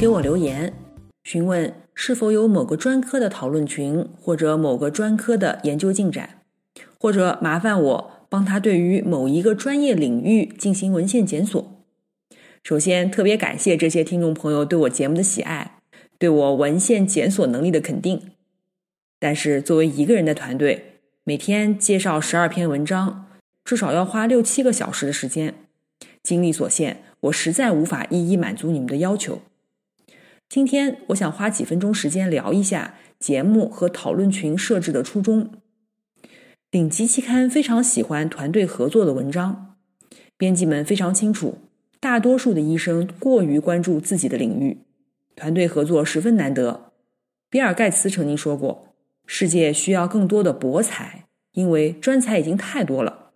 给我留言，询问是否有某个专科的讨论群，或者某个专科的研究进展，或者麻烦我帮他对于某一个专业领域进行文献检索。首先，特别感谢这些听众朋友对我节目的喜爱，对我文献检索能力的肯定。但是，作为一个人的团队，每天介绍十二篇文章，至少要花六七个小时的时间，精力所限。我实在无法一一满足你们的要求。今天我想花几分钟时间聊一下节目和讨论群设置的初衷。顶级期刊非常喜欢团队合作的文章，编辑们非常清楚，大多数的医生过于关注自己的领域，团队合作十分难得。比尔盖茨曾经说过：“世界需要更多的博才，因为专才已经太多了。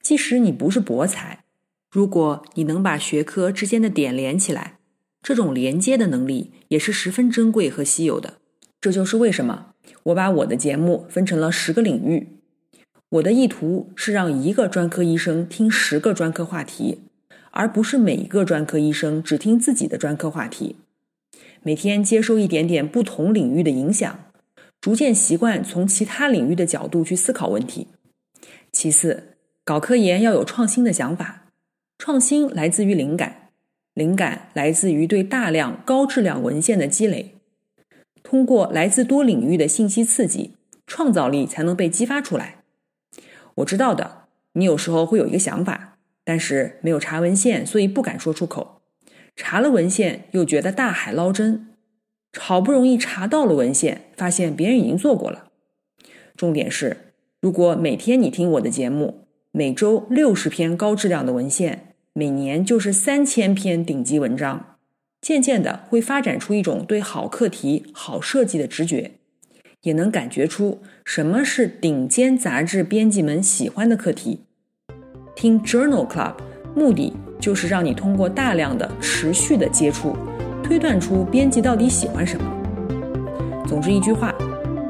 即使你不是博才。”如果你能把学科之间的点连起来，这种连接的能力也是十分珍贵和稀有的。这就是为什么我把我的节目分成了十个领域。我的意图是让一个专科医生听十个专科话题，而不是每一个专科医生只听自己的专科话题。每天接受一点点不同领域的影响，逐渐习惯从其他领域的角度去思考问题。其次，搞科研要有创新的想法。创新来自于灵感，灵感来自于对大量高质量文献的积累。通过来自多领域的信息刺激，创造力才能被激发出来。我知道的，你有时候会有一个想法，但是没有查文献，所以不敢说出口。查了文献，又觉得大海捞针。好不容易查到了文献，发现别人已经做过了。重点是，如果每天你听我的节目，每周六十篇高质量的文献。每年就是三千篇顶级文章，渐渐的会发展出一种对好课题、好设计的直觉，也能感觉出什么是顶尖杂志编辑们喜欢的课题。听 Journal Club 目的就是让你通过大量的持续的接触，推断出编辑到底喜欢什么。总之一句话，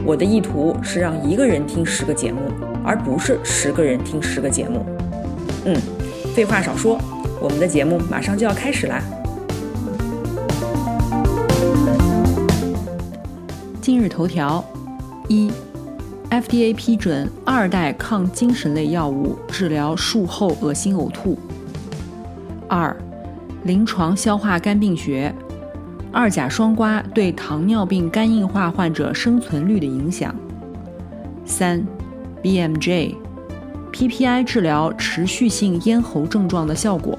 我的意图是让一个人听十个节目，而不是十个人听十个节目。嗯，废话少说。我们的节目马上就要开始啦！今日头条：一，FDA 批准二代抗精神类药物治疗术后恶心呕吐。二，临床消化肝病学：二甲双胍对糖尿病肝硬化患者生存率的影响。三，BMJ，BMJ，PPI 治疗持续性咽喉症状的效果。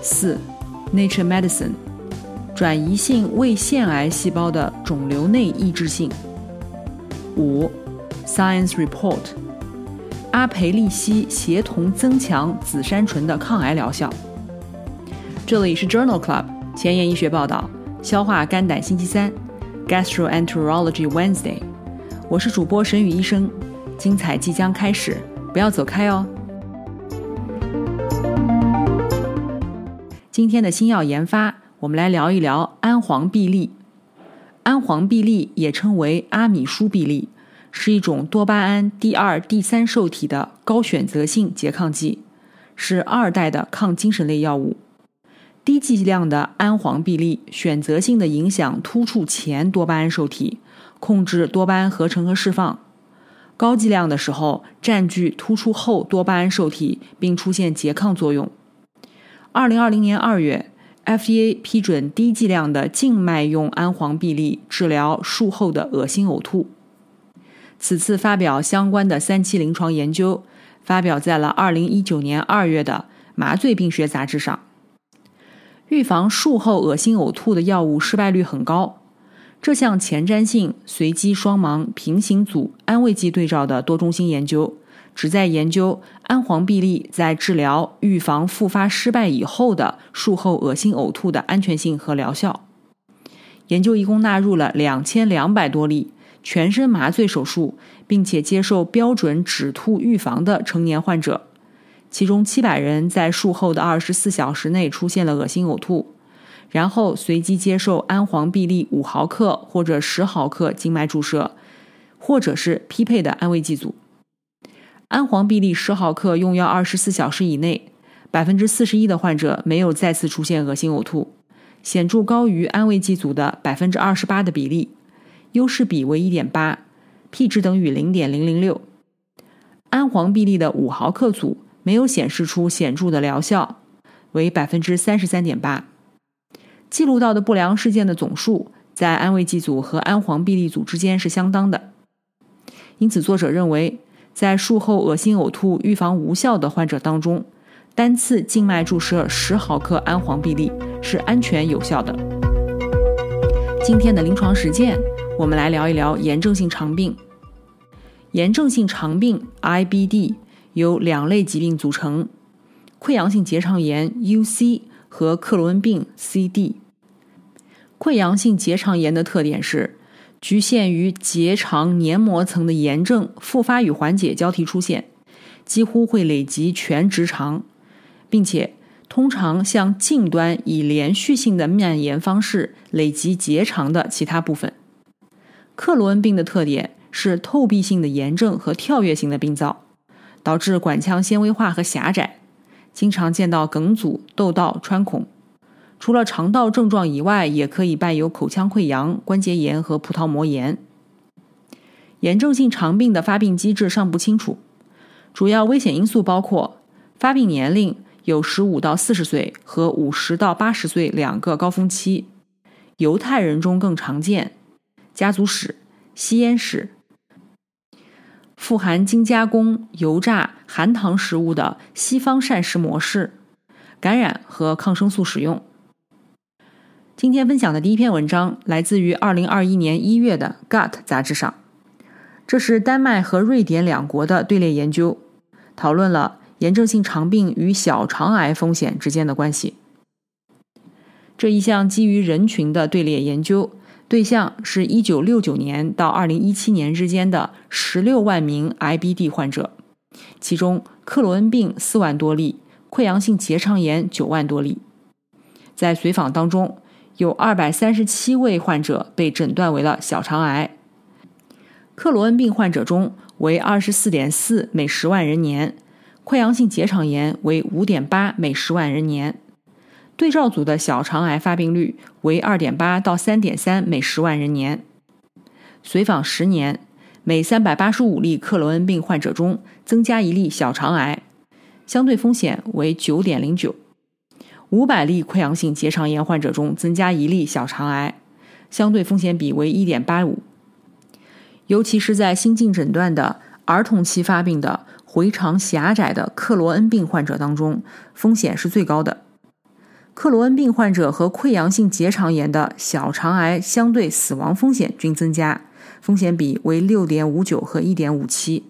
四，Nature Medicine，转移性胃腺癌细胞的肿瘤内抑制性。五，Science Report，阿培利西协同增强紫杉醇的抗癌疗效。这里是 Journal Club 前沿医学报道，消化肝胆星期三，Gastroenterology Wednesday，我是主播沈宇医生，精彩即将开始，不要走开哦。今天的新药研发，我们来聊一聊氨黄必利。氨黄必利也称为阿米舒必利，是一种多巴胺第二、第三受体的高选择性拮抗剂，是二代的抗精神类药物。低剂量的氨黄必利选择性的影响突触前多巴胺受体，控制多巴胺合成和释放；高剂量的时候占据突出后多巴胺受体，并出现拮抗作用。二零二零年二月，FDA 批准低剂量的静脉用氨黄必利治疗术后的恶心呕吐。此次发表相关的三期临床研究，发表在了二零一九年二月的《麻醉病学杂志》上。预防术后恶心呕吐的药物失败率很高。这项前瞻性、随机、双盲、平行组安慰剂对照的多中心研究。旨在研究氨黄必利在治疗预防复发失败以后的术后恶心呕吐的安全性和疗效。研究一共纳入了两千两百多例全身麻醉手术并且接受标准止吐预防的成年患者，其中七百人在术后的二十四小时内出现了恶心呕吐，然后随机接受氨黄必利五毫克或者十毫克静脉注射，或者是匹配的安慰剂组。氨黄必利十毫克用药二十四小时以内，百分之四十一的患者没有再次出现恶心呕吐，显著高于安慰剂组的百分之二十八的比例，优势比为一点八，P 值等于零点零零六。氨黄必利的五毫克组没有显示出显著的疗效，为百分之三十三点八。记录到的不良事件的总数在安慰剂组和氨黄必利组之间是相当的，因此作者认为。在术后恶心呕吐预防无效的患者当中，单次静脉注射十毫克氨黄必利是安全有效的。今天的临床实践，我们来聊一聊炎症性肠病。炎症性肠病 （IBD） 由两类疾病组成：溃疡性结肠炎 （UC） 和克罗恩病 （CD）。溃疡性结肠炎的特点是。局限于结肠黏膜层的炎症复发与缓解交替出现，几乎会累及全直肠，并且通常向近端以连续性的蔓延方式累及结肠的其他部分。克罗恩病的特点是透壁性的炎症和跳跃性的病灶，导致管腔纤维化和狭窄，经常见到梗阻、窦道、穿孔。除了肠道症状以外，也可以伴有口腔溃疡、关节炎和葡萄膜炎。炎症性肠病的发病机制尚不清楚，主要危险因素包括发病年龄有十五到四十岁和五十到八十岁两个高峰期，犹太人中更常见，家族史、吸烟史、富含精加工、油炸、含糖食物的西方膳食模式，感染和抗生素使用。今天分享的第一篇文章来自于二零二一年一月的《Gut》杂志上，这是丹麦和瑞典两国的队列研究，讨论了炎症性肠病与小肠癌风险之间的关系。这一项基于人群的队列研究，对象是一九六九年到二零一七年之间的十六万名 IBD 患者，其中克罗恩病四万多例，溃疡性结肠炎九万多例，在随访当中。有二百三十七位患者被诊断为了小肠癌。克罗恩病患者中为二十四点四每十万人年，溃疡性结肠炎为五点八每十万人年。对照组的小肠癌发病率为二点八到三点三每十万人年。随访十年，每三百八十五例克罗恩病患者中增加一例小肠癌，相对风险为九点零九。五百例溃疡性结肠炎患者中增加一例小肠癌，相对风险比为一点八五。尤其是在新近诊断的儿童期发病的回肠狭窄的克罗恩病患者当中，风险是最高的。克罗恩病患者和溃疡性结肠炎的小肠癌相对死亡风险均增加，风险比为六点五九和一点五七。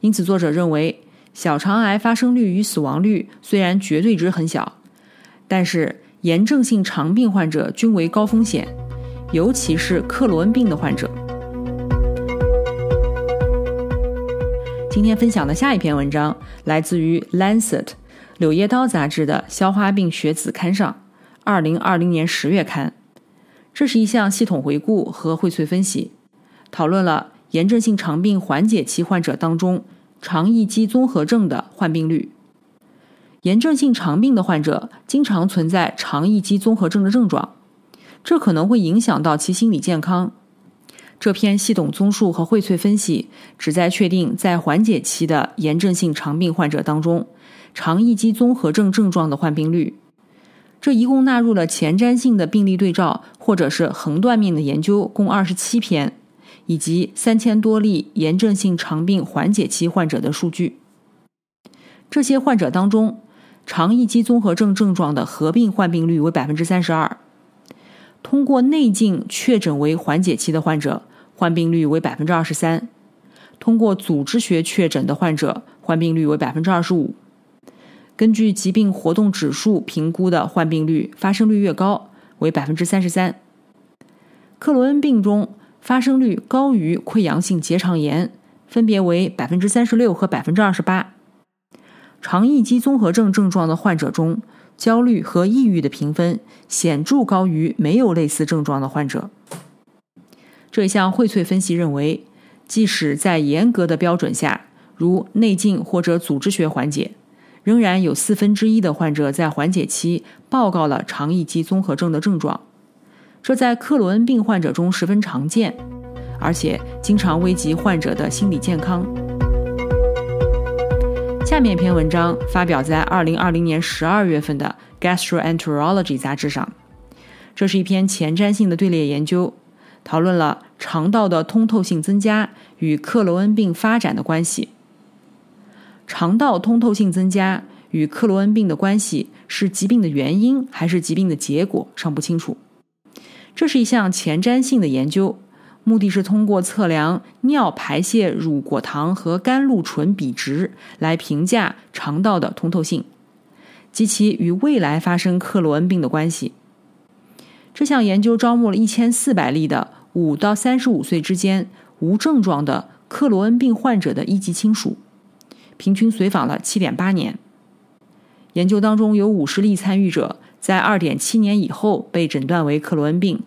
因此，作者认为。小肠癌发生率与死亡率虽然绝对值很小，但是炎症性肠病患者均为高风险，尤其是克罗恩病的患者。今天分享的下一篇文章来自于《Lancet》柳叶刀杂志的消化病学子刊上，二零二零年十月刊。这是一项系统回顾和荟萃分析，讨论了炎症性肠病缓解期患者当中。肠易激综合症的患病率，炎症性肠病的患者经常存在肠易激综合症的症状，这可能会影响到其心理健康。这篇系统综述和荟萃分析旨在确定在缓解期的炎症性肠病患者当中，肠易激综合症症状的患病率。这一共纳入了前瞻性的病例对照或者是横断面的研究，共二十七篇。以及三千多例炎症性肠病缓解期患者的数据。这些患者当中，肠易激综合症症状的合并患病率为百分之三十二。通过内镜确诊为缓解期的患者，患病率为百分之二十三；通过组织学确诊的患者患病率为百分之二十五。根据疾病活动指数评估的患病率发生率越高，为百分之三十三。克罗恩病中发生率高于溃疡性结肠炎，分别为百分之三十六和百分之二十八。肠易激综合症症状的患者中，焦虑和抑郁的评分显著高于没有类似症状的患者。这项荟萃分析认为，即使在严格的标准下，如内镜或者组织学缓解，仍然有四分之一的患者在缓解期报告了肠易激综合症的症状。这在克罗恩病患者中十分常见，而且经常危及患者的心理健康。下面一篇文章发表在2020年12月份的《Gastroenterology》杂志上。这是一篇前瞻性的队列研究，讨论了肠道的通透性增加与克罗恩病发展的关系。肠道通透性增加与克罗恩病的关系是疾病的原因还是疾病的结果尚不清楚。这是一项前瞻性的研究。目的是通过测量尿排泄乳果糖和甘露醇比值来评价肠道的通透性及其与未来发生克罗恩病的关系。这项研究招募了一千四百例的五到三十五岁之间无症状的克罗恩病患者的一级亲属，平均随访了七点八年。研究当中有五十例参与者在二点七年以后被诊断为克罗恩病。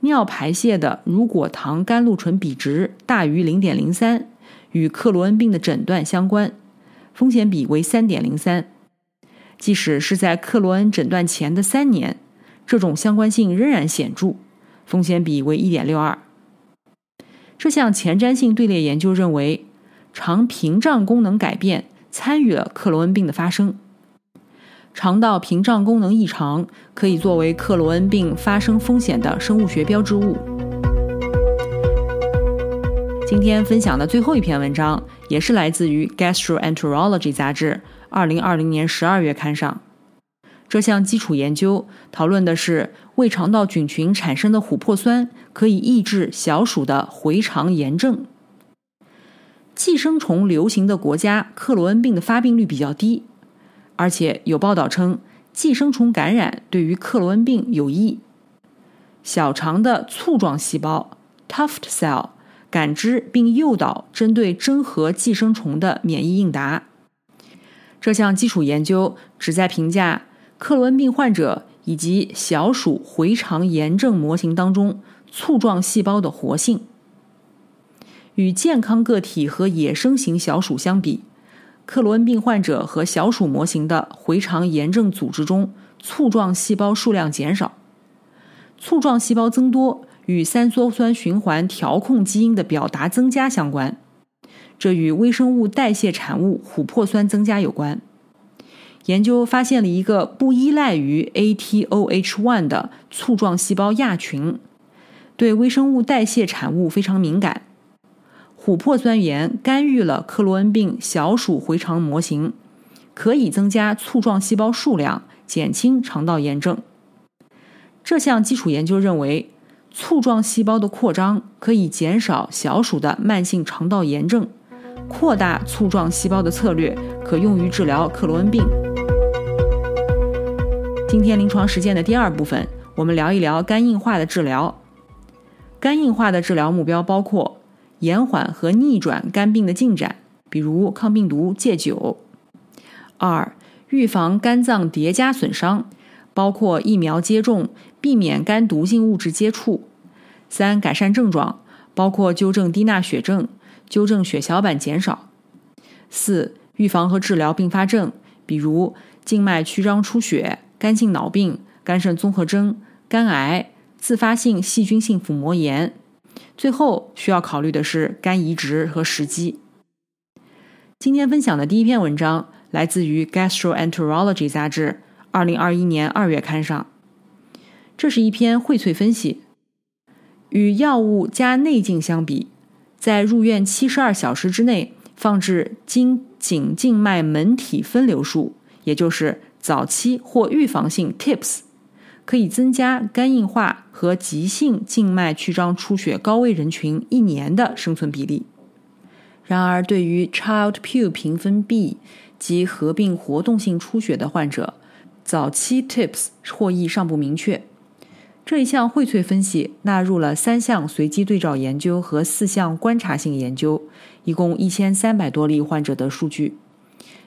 尿排泄的乳果糖甘露醇比值大于零点零三，与克罗恩病的诊断相关，风险比为三点零三。即使是在克罗恩诊断前的三年，这种相关性仍然显著，风险比为一点六二。这项前瞻性队列研究认为，肠屏障功能改变参与了克罗恩病的发生。肠道屏障功能异常可以作为克罗恩病发生风险的生物学标志物。今天分享的最后一篇文章也是来自于《Gastroenterology》杂志2020年12月刊上。这项基础研究讨论的是胃肠道菌群产生的琥珀酸可以抑制小鼠的回肠炎症。寄生虫流行的国家，克罗恩病的发病率比较低。而且有报道称，寄生虫感染对于克罗恩病有益。小肠的簇状细胞 （tuft cell） 感知并诱导针对真核寄生虫的免疫应答。这项基础研究旨在评价克罗恩病患者以及小鼠回肠炎症模型当中簇状细胞的活性。与健康个体和野生型小鼠相比。克罗恩病患者和小鼠模型的回肠炎症组织中簇状细胞数量减少，簇状细胞增多与三羧酸循环调控基因的表达增加相关，这与微生物代谢产物琥珀酸增加有关。研究发现了一个不依赖于 ATOH1 的簇状细胞亚群，对微生物代谢产物非常敏感。琥珀酸盐干预了克罗恩病小鼠回肠模型，可以增加簇状细胞数量，减轻肠道炎症。这项基础研究认为，簇状细胞的扩张可以减少小鼠的慢性肠道炎症。扩大簇状细胞的策略可用于治疗克罗恩病。今天临床实践的第二部分，我们聊一聊肝硬化的治疗。肝硬化的治疗目标包括。延缓和逆转肝病的进展，比如抗病毒、戒酒。二、预防肝脏叠加损伤，包括疫苗接种、避免肝毒性物质接触。三、改善症状，包括纠正低钠血症、纠正血小板减少。四、预防和治疗并发症，比如静脉曲张出血、肝性脑病、肝肾综合征、肝癌、自发性细菌性腹膜炎。最后需要考虑的是肝移植和时机。今天分享的第一篇文章来自于《Gastroenterology》杂志2021年2月刊上。这是一篇荟萃分析。与药物加内镜相比，在入院72小时之内放置经颈静脉门体分流术，也就是早期或预防性 TIPS。可以增加肝硬化和急性静脉曲张出血高危人群一年的生存比例。然而，对于 Child-Pugh 评分 B 及合并活动性出血的患者，早期 TIPS 获益尚不明确。这一项荟萃分析纳入了三项随机对照研究和四项观察性研究，一共一千三百多例患者的数据，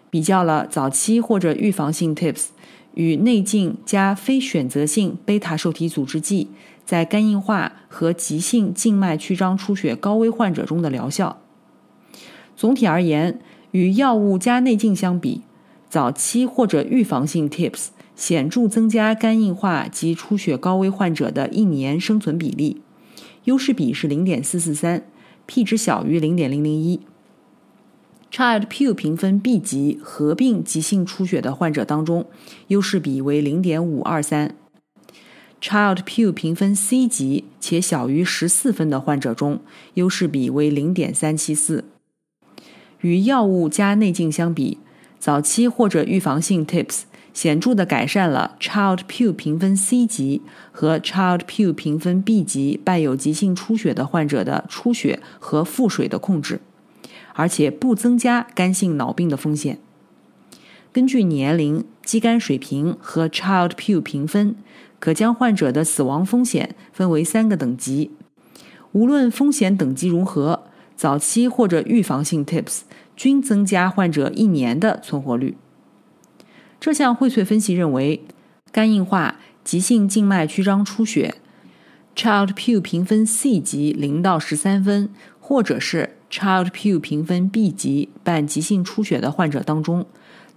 比较了早期或者预防性 TIPS 与内镜加非选择性贝塔受体阻滞剂在肝硬化和急性静脉曲张出血高危患者中的疗效。总体而言，与药物加内镜相比，早期或者预防性 TIPS 显著增加肝硬化及出血高危患者的一年生存比例，优势比是零点四四三，p 值小于零点零零一。Child-Pugh 评分 B 级合并急性出血的患者当中，优势比为零点五二三。Child-Pugh 评分 C 级且小于十四分的患者中，优势比为零点三七四。与药物加内镜相比，早期或者预防性 TIPS 显著地改善了 Child-Pugh 评分 C 级和 Child-Pugh 评分 B 级伴有急性出血的患者的出血和腹水的控制，而且不增加肝性脑病的风险。根据年龄、肌酐水平和 Child-Pugh 评分，可将患者的死亡风险分为三个等级。无论风险等级如何。早期或者预防性 TIPS 均增加患者一年的存活率。这项荟萃分析认为，肝硬化、急性静脉曲张出血、Child-Pugh 评分 C 级零到十三分，或者是 Child-Pugh 评分 B 级伴急性出血的患者当中，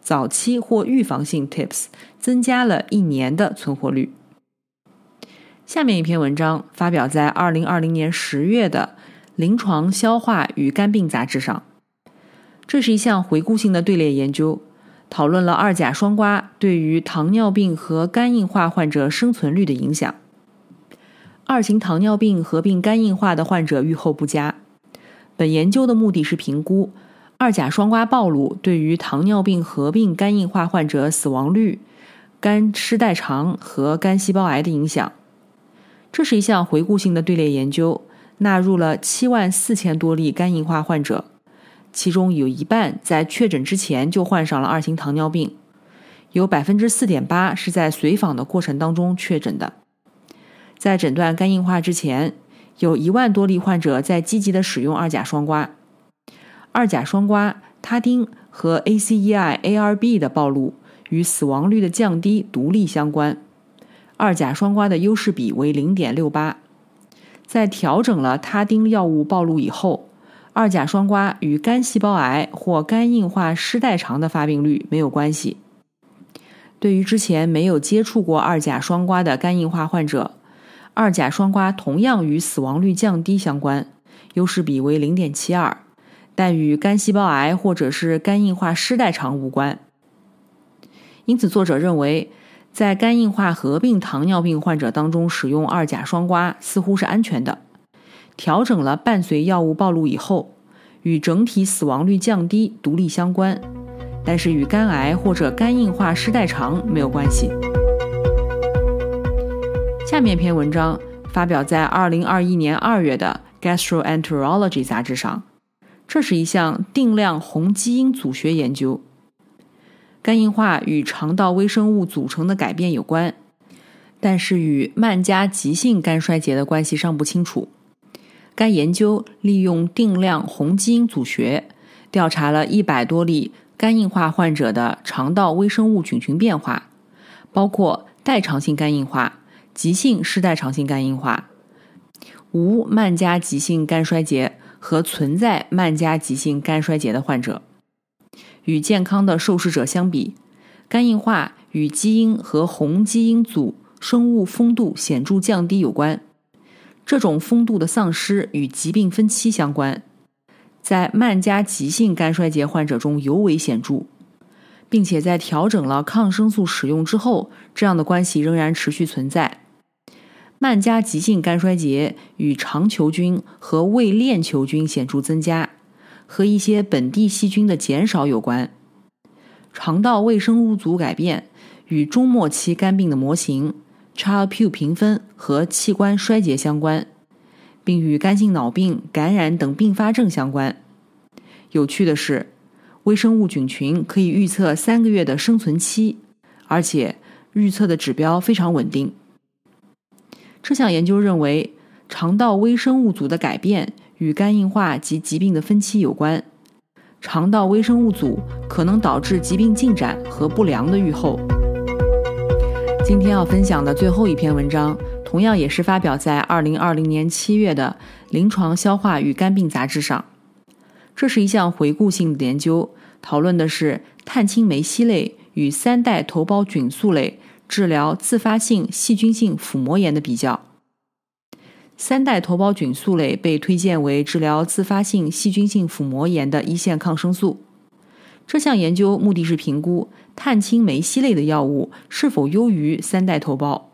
早期或预防性 TIPS 增加了一年的存活率。下面一篇文章发表在二零二零年十月的。临床消化与肝病杂志上，这是一项回顾性的队列研究，讨论了二甲双胍对于糖尿病和肝硬化患者生存率的影响。二型糖尿病合并肝硬化的患者预后不佳。本研究的目的是评估二甲双胍暴露对于糖尿病合并肝硬化患者死亡率、肝失代偿和肝细胞癌的影响。这是一项回顾性的队列研究。纳入了七万四千多例肝硬化患者，其中有一半在确诊之前就患上了二型糖尿病，有百分之四点八是在随访的过程当中确诊的。在诊断肝硬化之前，有一万多例患者在积极的使用二甲双胍。二甲双胍他汀和 ACEI ARB 的暴露与死亡率的降低独立相关，二甲双胍的优势比为零点六八。在调整了他汀药物暴露以后，二甲双胍与肝细胞癌或肝硬化失代偿的发病率没有关系。对于之前没有接触过二甲双胍的肝硬化患者，二甲双胍同样与死亡率降低相关，优势比为零点七二，但与肝细胞癌或者是肝硬化失代偿无关。因此，作者认为。在肝硬化合并糖尿病患者当中使用二甲双胍似乎是安全的。调整了伴随药物暴露以后，与整体死亡率降低独立相关，但是与肝癌或者肝硬化失代偿没有关系。下面一篇文章发表在二零二一年二月的《Gastroenterology》杂志上，这是一项定量红基因组学研究。肝硬化与肠道微生物组成的改变有关，但是与慢加急性肝衰竭的关系尚不清楚。该研究利用定量红基因组学，调查了一百多例肝硬化患者的肠道微生物菌群变化，包括代偿性肝硬化、急性失代偿性肝硬化、无慢加急性肝衰竭和存在慢加急性肝衰竭的患者。与健康的受试者相比，肝硬化与基因和红基因组生物丰度显著降低有关。这种丰度的丧失与疾病分期相关，在慢加急性肝衰竭患者中尤为显著，并且在调整了抗生素使用之后，这样的关系仍然持续存在。慢加急性肝衰竭与肠球菌和胃链球菌显著增加。和一些本地细菌的减少有关，肠道微生物组改变与中末期肝病的模型 Child-Pugh 评分和器官衰竭相关，并与肝性脑病、感染等并发症相关。有趣的是，微生物菌群可以预测三个月的生存期，而且预测的指标非常稳定。这项研究认为，肠道微生物组的改变与肝硬化及疾病的分期有关。肠道微生物组可能导致疾病进展和不良的预后。今天要分享的最后一篇文章，同样也是发表在2020年7月的《临床消化与肝病杂志》上。这是一项回顾性的研究，讨论的是碳青霉烯类与三代头孢菌素类治疗自发性细菌性腹膜炎的比较。三代头孢菌素类被推荐为治疗自发性细菌性腹膜炎的一线抗生素。这项研究目的是评估碳青霉烯类的药物是否优于三代头孢。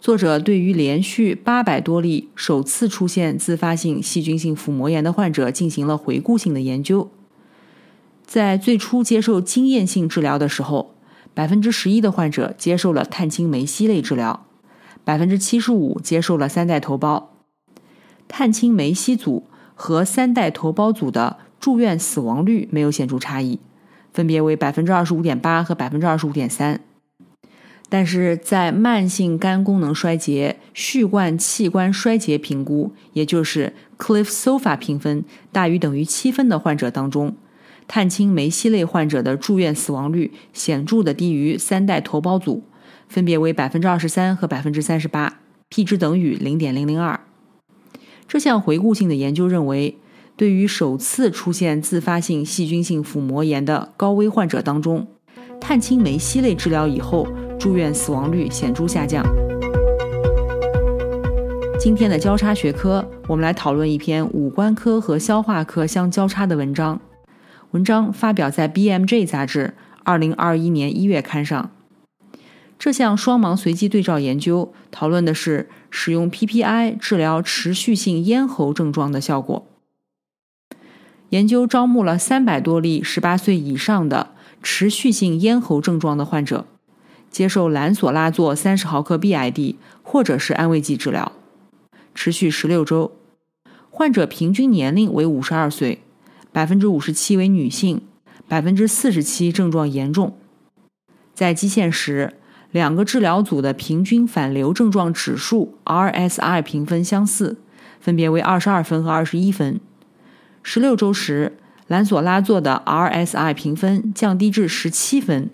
作者对于连续八百多例首次出现自发性细菌性腹膜炎的患者进行了回顾性的研究。在最初接受经验性治疗的时候，百分之十一的患者接受了碳青霉烯类治疗。百分之七十五接受了三代头孢，碳青霉烯组和三代头孢组的住院死亡率没有显著差异，分别为百分之二十五点八和百分之二十五点三。但是在慢性肝功能衰竭、序贯器官衰竭评估，也就是 Cliff SOFA 评分大于等于七分的患者当中，碳青霉烯类患者的住院死亡率显著的低于三代头孢组。分别为百分之二十三和百分之三十八，p 值等于零点零零二。这项回顾性的研究认为，对于首次出现自发性细菌性腹膜炎的高危患者当中，碳青霉烯类治疗以后住院死亡率显著下降。今天的交叉学科，我们来讨论一篇五官科和消化科相交叉的文章。文章发表在《BMJ》杂志二零二一年一月刊上。这项双盲随机对照研究讨论的是使用 PPI 治疗持续性咽喉症状的效果。研究招募了三百多例十八岁以上的持续性咽喉症状的患者，接受兰索拉唑三十毫克 BID 或者是安慰剂治疗，持续十六周。患者平均年龄为五十二岁，百分之五十七为女性，百分之四十七症状严重。在基线时。两个治疗组的平均反流症状指数 RSI 评分相似，分别为二十二分和二十一分。十六周时，兰索拉唑的 RSI 评分降低至十七分，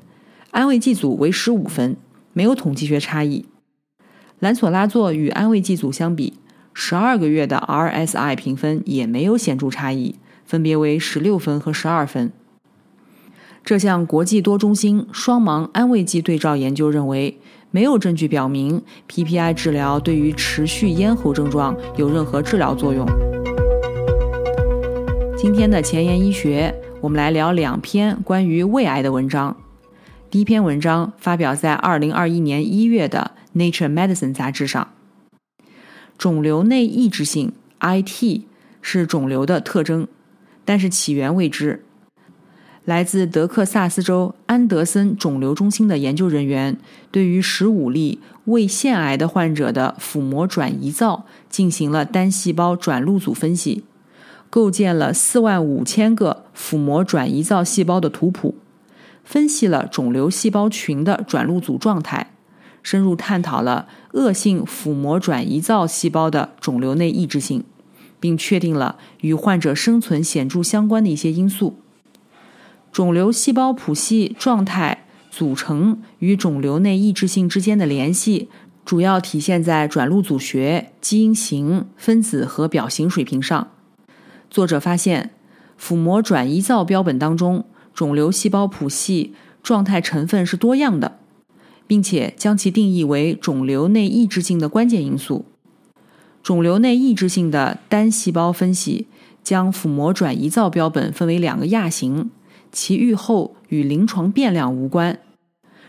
安慰剂组为十五分，没有统计学差异。兰索拉唑与安慰剂组相比，十二个月的 RSI 评分也没有显著差异，分别为十六分和十二分。这项国际多中心双盲安慰剂对照研究认为，没有证据表明 PPI 治疗对于持续咽喉症状有任何治疗作用。今天的前沿医学，我们来聊两篇关于胃癌的文章。第一篇文章发表在2021年1月的《Nature Medicine》杂志上。肿瘤内抑制性 （IT） 是肿瘤的特征，但是起源未知。来自德克萨斯州安德森肿瘤中心的研究人员，对于十五例胃腺癌的患者的腹膜转移灶进行了单细胞转录组分析，构建了四万五千个腹膜转移灶细胞的图谱，分析了肿瘤细胞群的转录组状态，深入探讨了恶性腹膜转移灶细胞的肿瘤内抑制性，并确定了与患者生存显著相关的一些因素。肿瘤细胞谱系状态组成与肿瘤内抑制性之间的联系，主要体现在转录组学、基因型、分子和表型水平上。作者发现，腹膜转移灶标本当中，肿瘤细胞谱系状态成分是多样的，并且将其定义为肿瘤内抑制性的关键因素。肿瘤内抑制性的单细胞分析将腹膜转移灶标本分为两个亚型。其预后与临床变量无关。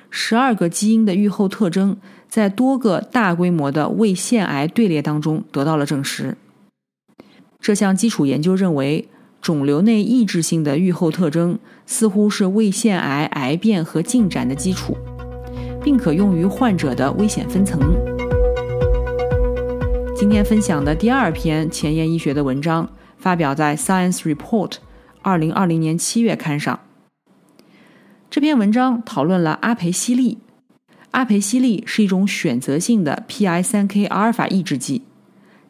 十二个基因的预后特征在多个大规模的胃腺癌队列当中得到了证实。这项基础研究认为，肿瘤内抑制性的预后特征似乎是胃腺癌癌变和进展的基础，并可用于患者的危险分层。今天分享的第二篇前沿医学的文章。发表在《Science Report》二零二零年七月刊上。这篇文章讨论了阿培西利。阿培西利是一种选择性的 PI3K 阿尔法抑制剂，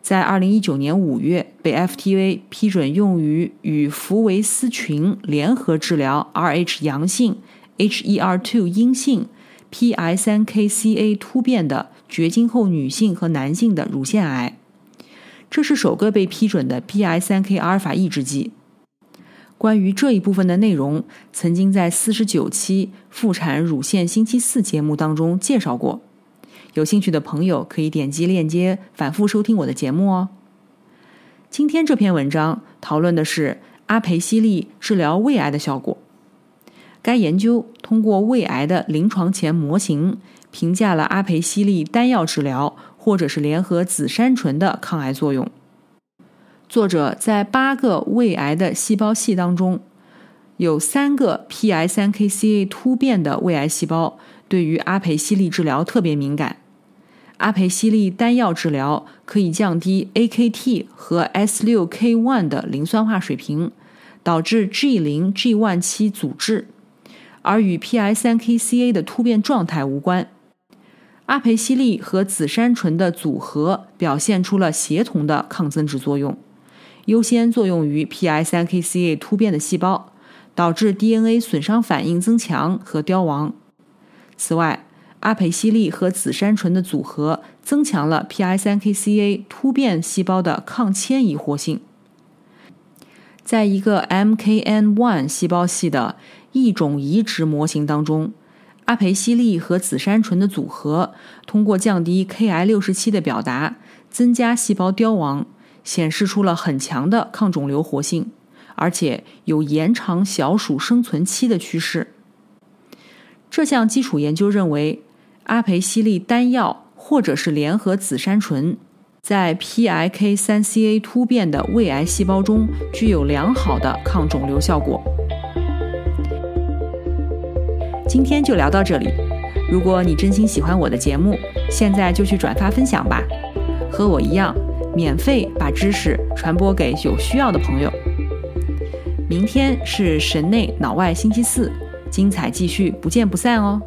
在二零一九年五月被 FTV 批准用于与福维斯群联合治疗 Rh 阳性、HER2 阴性、PI3KCA 突变的绝经后女性和男性的乳腺癌。这是首个被批准的 PI3K 阿尔法抑制剂。关于这一部分的内容，曾经在四十九期妇产乳腺星期四节目当中介绍过。有兴趣的朋友可以点击链接反复收听我的节目哦。今天这篇文章讨论的是阿培西利治疗胃癌的效果。该研究通过胃癌的临床前模型，评价了阿培西利单药治疗或者是联合紫杉醇的抗癌作用。作者在八个胃癌的细胞系当中，有三个 PI3KCA 突变的胃癌细胞对于阿培西利治疗特别敏感。阿培西利单药治疗可以降低 AKT 和 S6K1 的磷酸化水平，导致 G0、G17 阻滞，而与 PI3KCA 的突变状态无关。阿培西利和紫杉醇的组合表现出了协同的抗增殖作用。优先作用于 PI3KCA 突变的细胞，导致 DNA 损伤反应增强和凋亡。此外，阿培西利和紫杉醇的组合增强了 PI3KCA 突变细胞的抗迁移活性。在一个 MKN1 细胞系的异种移植模型当中，阿培西利和紫杉醇的组合通过降低 Ki67 的表达，增加细胞凋亡。显示出了很强的抗肿瘤活性，而且有延长小鼠生存期的趋势。这项基础研究认为，阿培西利单药或者是联合紫杉醇，在 PIK3CA 突变的胃癌细胞中具有良好的抗肿瘤效果。今天就聊到这里。如果你真心喜欢我的节目，现在就去转发分享吧，和我一样。免费把知识传播给有需要的朋友。明天是神内脑外星期四，精彩继续，不见不散哦。